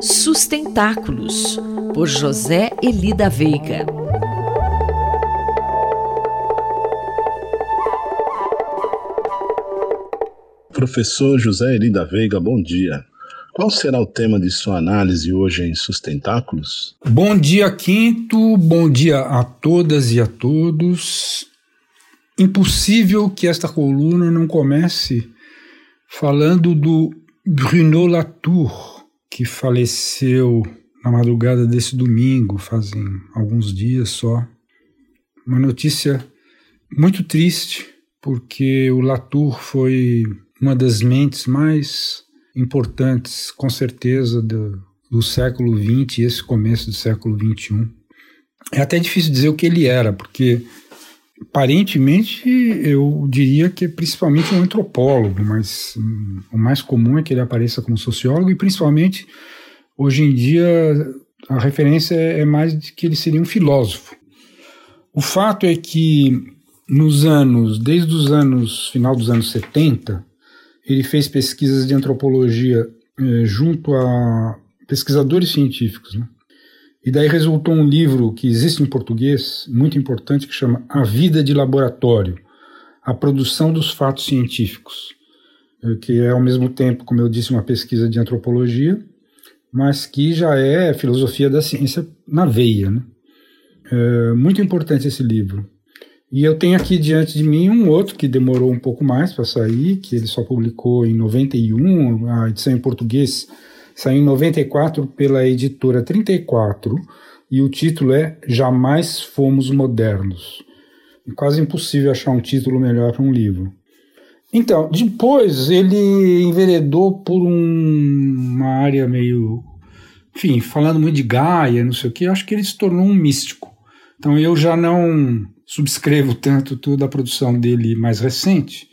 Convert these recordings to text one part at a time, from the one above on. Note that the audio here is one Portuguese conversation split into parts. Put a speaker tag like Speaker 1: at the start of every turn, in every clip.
Speaker 1: Sustentáculos, por José Elida Veiga.
Speaker 2: Professor José Elida Veiga, bom dia. Qual será o tema de sua análise hoje em Sustentáculos?
Speaker 3: Bom dia, Quinto. Bom dia a todas e a todos. Impossível que esta coluna não comece falando do Bruno Latour, que faleceu na madrugada desse domingo, fazem alguns dias só. Uma notícia muito triste, porque o Latour foi uma das mentes mais importantes, com certeza, do, do século XX e esse começo do século XXI. É até difícil dizer o que ele era, porque aparentemente eu diria que é principalmente um antropólogo, mas hum, o mais comum é que ele apareça como sociólogo e principalmente hoje em dia a referência é mais de que ele seria um filósofo. O fato é que nos anos, desde os anos final dos anos 70, ele fez pesquisas de antropologia eh, junto a pesquisadores científicos, né? E daí resultou um livro que existe em português, muito importante, que chama A Vida de Laboratório, a produção dos fatos científicos, eh, que é ao mesmo tempo, como eu disse, uma pesquisa de antropologia, mas que já é filosofia da ciência na veia. Né? É muito importante esse livro. E eu tenho aqui diante de mim um outro que demorou um pouco mais para sair, que ele só publicou em 91, a edição em português saiu em 94 pela editora 34, e o título é Jamais Fomos Modernos. É quase impossível achar um título melhor para um livro. Então, depois ele enveredou por um, uma área meio. Enfim, falando muito de Gaia, não sei o que, acho que ele se tornou um místico. Então eu já não subscrevo tanto toda a produção dele mais recente,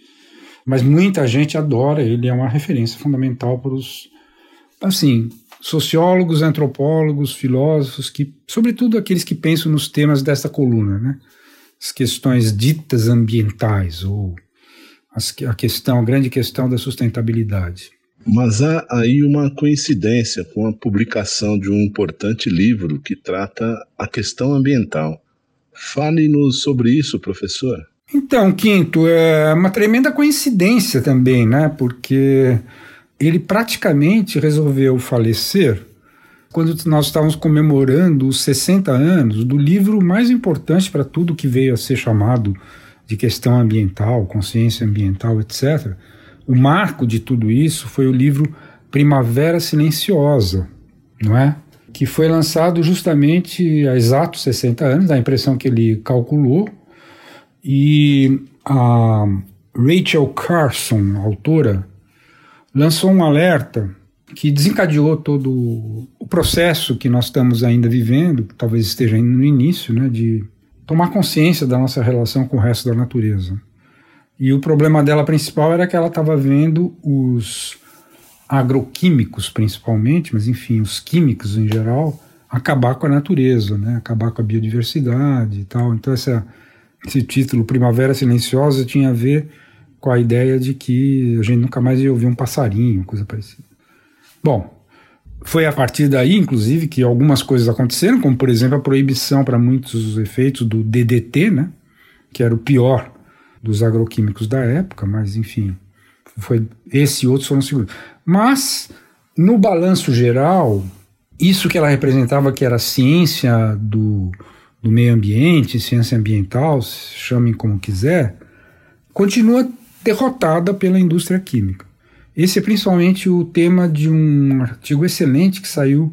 Speaker 3: mas muita gente adora, ele é uma referência fundamental para os, assim, sociólogos, antropólogos, filósofos, que, sobretudo aqueles que pensam nos temas desta coluna, né? as questões ditas ambientais ou as, a questão, a grande questão da sustentabilidade.
Speaker 2: Mas há aí uma coincidência com a publicação de um importante livro que trata a questão ambiental. Fale-nos sobre isso, professor.
Speaker 3: Então, Quinto, é uma tremenda coincidência também, né? Porque ele praticamente resolveu falecer quando nós estávamos comemorando os 60 anos do livro mais importante para tudo que veio a ser chamado de questão ambiental, consciência ambiental, etc. O marco de tudo isso foi o livro Primavera Silenciosa, não é? que foi lançado justamente há exatos 60 anos, da impressão que ele calculou, e a Rachel Carson, autora, lançou um alerta que desencadeou todo o processo que nós estamos ainda vivendo, que talvez esteja ainda no início, né, de tomar consciência da nossa relação com o resto da natureza. E o problema dela principal era que ela estava vendo os agroquímicos principalmente, mas enfim, os químicos em geral, acabar com a natureza, né? acabar com a biodiversidade e tal. Então essa, esse título Primavera Silenciosa tinha a ver com a ideia de que a gente nunca mais ia ouvir um passarinho, coisa parecida. Bom, foi a partir daí, inclusive, que algumas coisas aconteceram, como por exemplo a proibição para muitos efeitos do DDT, né? que era o pior dos agroquímicos da época, mas enfim, foi esse e outros foram seguros. Mas, no balanço geral, isso que ela representava, que era a ciência do, do meio ambiente, ciência ambiental, chamem como quiser, continua derrotada pela indústria química. Esse é principalmente o tema de um artigo excelente que saiu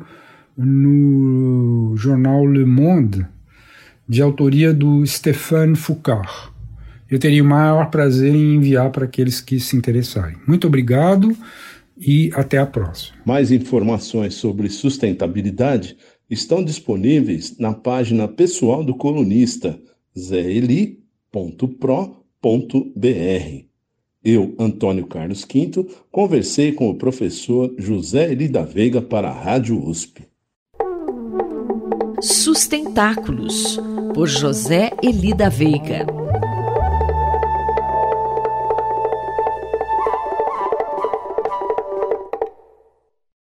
Speaker 3: no jornal Le Monde, de autoria do Stéphane Foucault. Eu teria o maior prazer em enviar para aqueles que se interessarem. Muito obrigado e até a próxima.
Speaker 2: Mais informações sobre sustentabilidade estão disponíveis na página pessoal do colunista zeli.pro.br. Eu, Antônio Carlos Quinto, conversei com o professor José Eli da Veiga para a Rádio USP.
Speaker 1: Sustentáculos, por José Eli da Veiga.